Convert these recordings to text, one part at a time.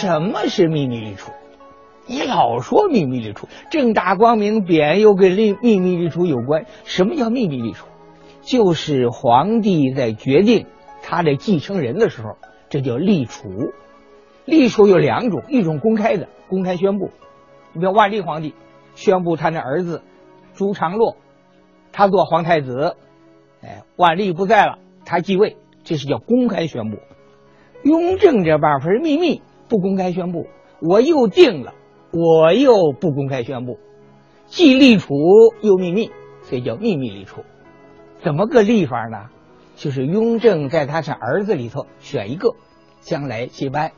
什么是秘密立储？你老说秘密立储，正大光明匾又跟秘秘密立储有关。什么叫秘密立储？就是皇帝在决定他的继承人的时候，这叫立储。立储有两种，一种公开的，公开宣布。你比如万历皇帝宣布他的儿子朱常洛，他做皇太子，哎，万历不在了，他继位，这是叫公开宣布。雍正这办法是秘密，不公开宣布。我又定了。我又不公开宣布，既立储又秘密，所以叫秘密立储。怎么个立法呢？就是雍正在他是儿子里头选一个，将来接班，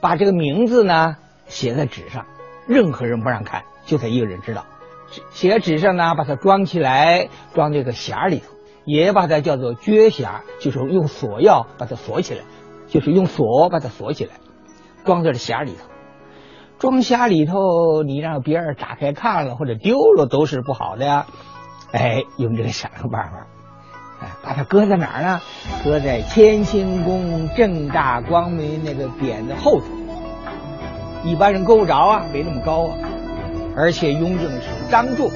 把这个名字呢写在纸上，任何人不让看，就他一个人知道。写在纸上呢，把它装起来，装这个匣里头，也把它叫做撅匣，就是用锁钥把它锁起来，就是用锁把它锁起来，装在这匣里头。装匣里头，你让别人打开看了或者丢了都是不好的呀。哎，用这个想个办法，哎，把它搁在哪儿呢？搁在乾清宫正大光明那个匾的后头。一般人够不着啊，没那么高啊。而且雍正是当众，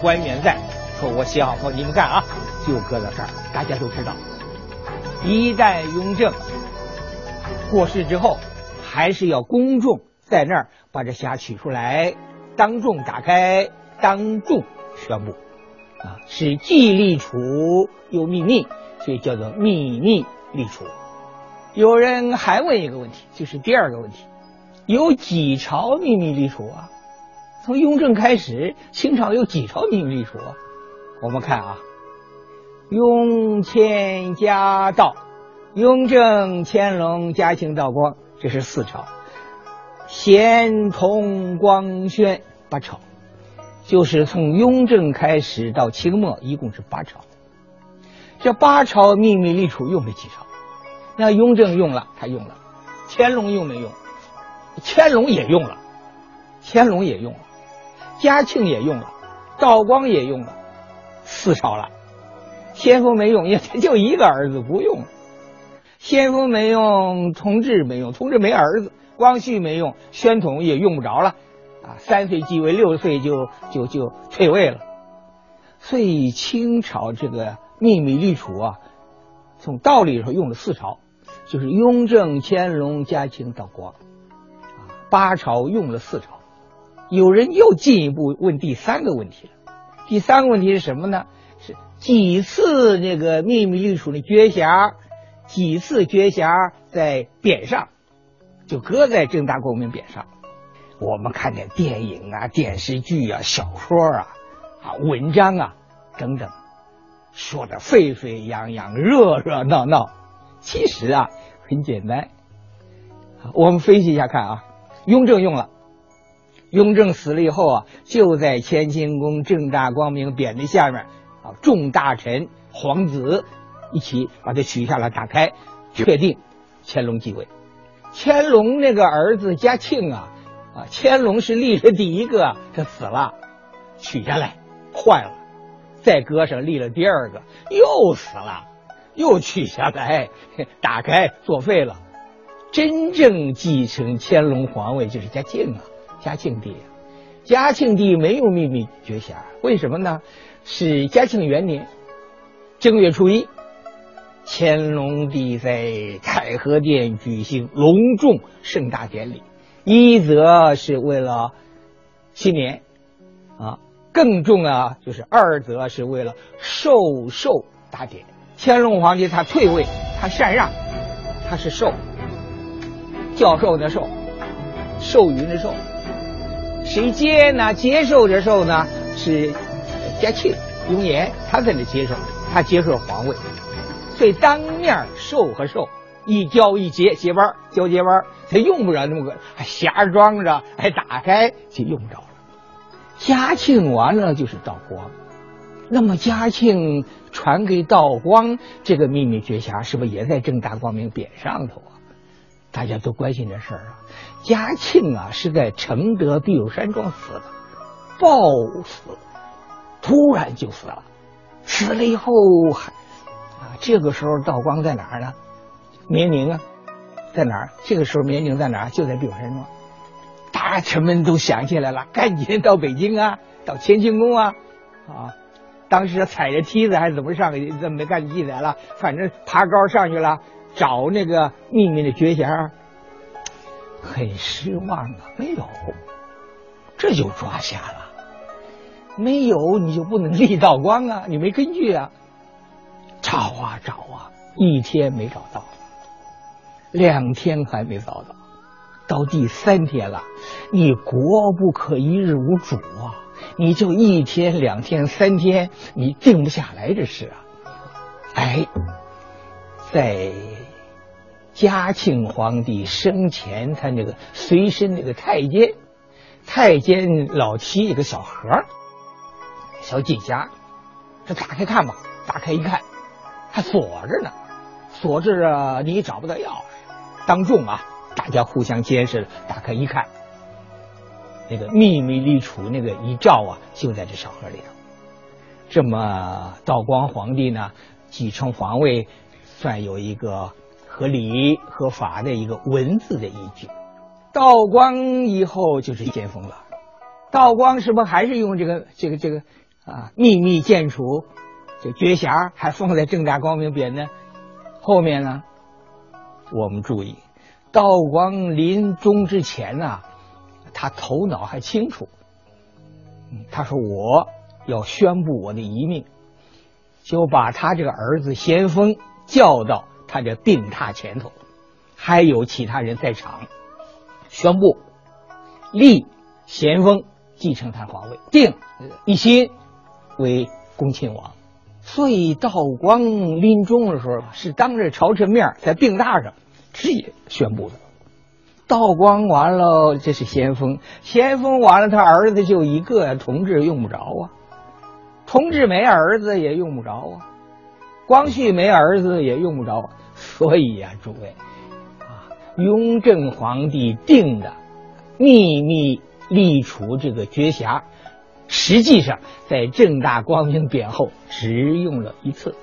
官员在，说我写好后你们看啊，就搁在这儿，大家都知道。一旦雍正过世之后，还是要公众。在那儿把这匣取出来，当众打开，当众宣布，啊，是既立储又秘密，所以叫做秘密立储。有人还问一个问题，就是第二个问题，有几朝秘密立储啊？从雍正开始，清朝有几朝秘密立储啊？我们看啊，雍乾嘉道，雍正、乾隆、嘉庆、道光，这是四朝。咸同光宣八朝，就是从雍正开始到清末，一共是八朝。这八朝秘密立储用了几朝？那雍正用了，他用了；乾隆用没用？乾隆也用了，乾隆也用了，嘉庆也用了，道光也用了，四朝了。先锋没用，也就一个儿子不用。先锋没用，同治没用，同治没儿子。光绪没用，宣统也用不着了，啊，三岁继位，六岁就就就退位了。所以清朝这个秘密立储啊，从道理上用了四朝，就是雍正、乾隆、嘉庆、道光，啊，八朝用了四朝。有人又进一步问第三个问题了，第三个问题是什么呢？是几次那个秘密立储的绝匣，几次绝匣在匾上。就搁在正大光明匾上。我们看见电影啊、电视剧啊、小说啊、啊文章啊等等，说的沸沸扬扬、热热闹闹。其实啊，很简单。我们分析一下看啊，雍正用了，雍正死了以后啊，就在乾清宫正大光明匾的下面啊，众大臣、皇子一起把它取下来，打开，确定乾隆继位。乾隆那个儿子嘉庆啊，啊，乾隆是立了第一个，他死了，取下来坏了，再搁上立了第二个，又死了，又取下来，打开作废了。真正继承乾隆皇位就是嘉庆啊，嘉庆帝。嘉庆帝没有秘密绝匣，为什么呢？是嘉庆元年正月初一。乾隆帝在太和殿举行隆重盛大典礼，一则是为了新年，啊，更重要就是二则是为了寿寿大典。乾隆皇帝他退位，他禅让，他是授，教授的授，授予的授，谁接呢？接受的授呢？是嘉庆、雍严，他在那接受，他接受皇位。所以当面授和授，一交一结结班交接班他用不着那么个还匣装着还打开就用不着了。嘉庆完了就是道光，那么嘉庆传给道光这个秘密绝匣是不是也在正大光明匾上头啊？大家都关心这事儿啊。嘉庆啊是在承德避暑山庄死的，暴死，突然就死了，死了以后还。啊这个时候道光在哪儿呢？绵宁啊，在哪儿？这个时候绵宁在哪儿？就在避火山庄。大臣们都想起来了，赶紧到北京啊，到乾清宫啊，啊，当时踩着梯子还是怎么上去？怎么没看记载了？反正爬高上去了，找那个秘密的绝匣，很失望啊，没有，这就抓瞎了。没有你就不能立道光啊，你没根据啊。找啊找啊，一天没找到，两天还没找到，到第三天了，你国不可一日无主啊！你就一天两天三天，你定不下来这事啊！哎，在嘉庆皇帝生前，他那个随身那个太监，太监老七一个小盒小锦匣，这打开看吧，打开一看。还锁着呢，锁着你找不到钥匙。当众啊，大家互相监视，打开一看，那个秘密立储那个遗诏啊，就在这小盒里头。这么道光皇帝呢，继承皇位，算有一个合理合法的一个文字的依据。道光以后就是咸丰了，道光是不是还是用这个这个这个啊秘密建储？这绝匣还放在正大光明匾呢，后面呢，我们注意，道光临终之前呢，他头脑还清楚，他说我要宣布我的遗命，就把他这个儿子咸丰叫到他这病榻前头，还有其他人在场，宣布立咸丰继承他皇位，定一心为恭亲王。所以道光临终的时候是当着朝臣面在病榻上直接宣布的。道光完了，这是咸丰，咸丰完了，他儿子就一个呀，同治用不着。啊，同治没儿子也用不着啊，光绪没儿子也用不着，所以呀，诸位啊，雍正皇帝定的秘密立储这个绝匣。实际上，在正大光明匾后只用了一次。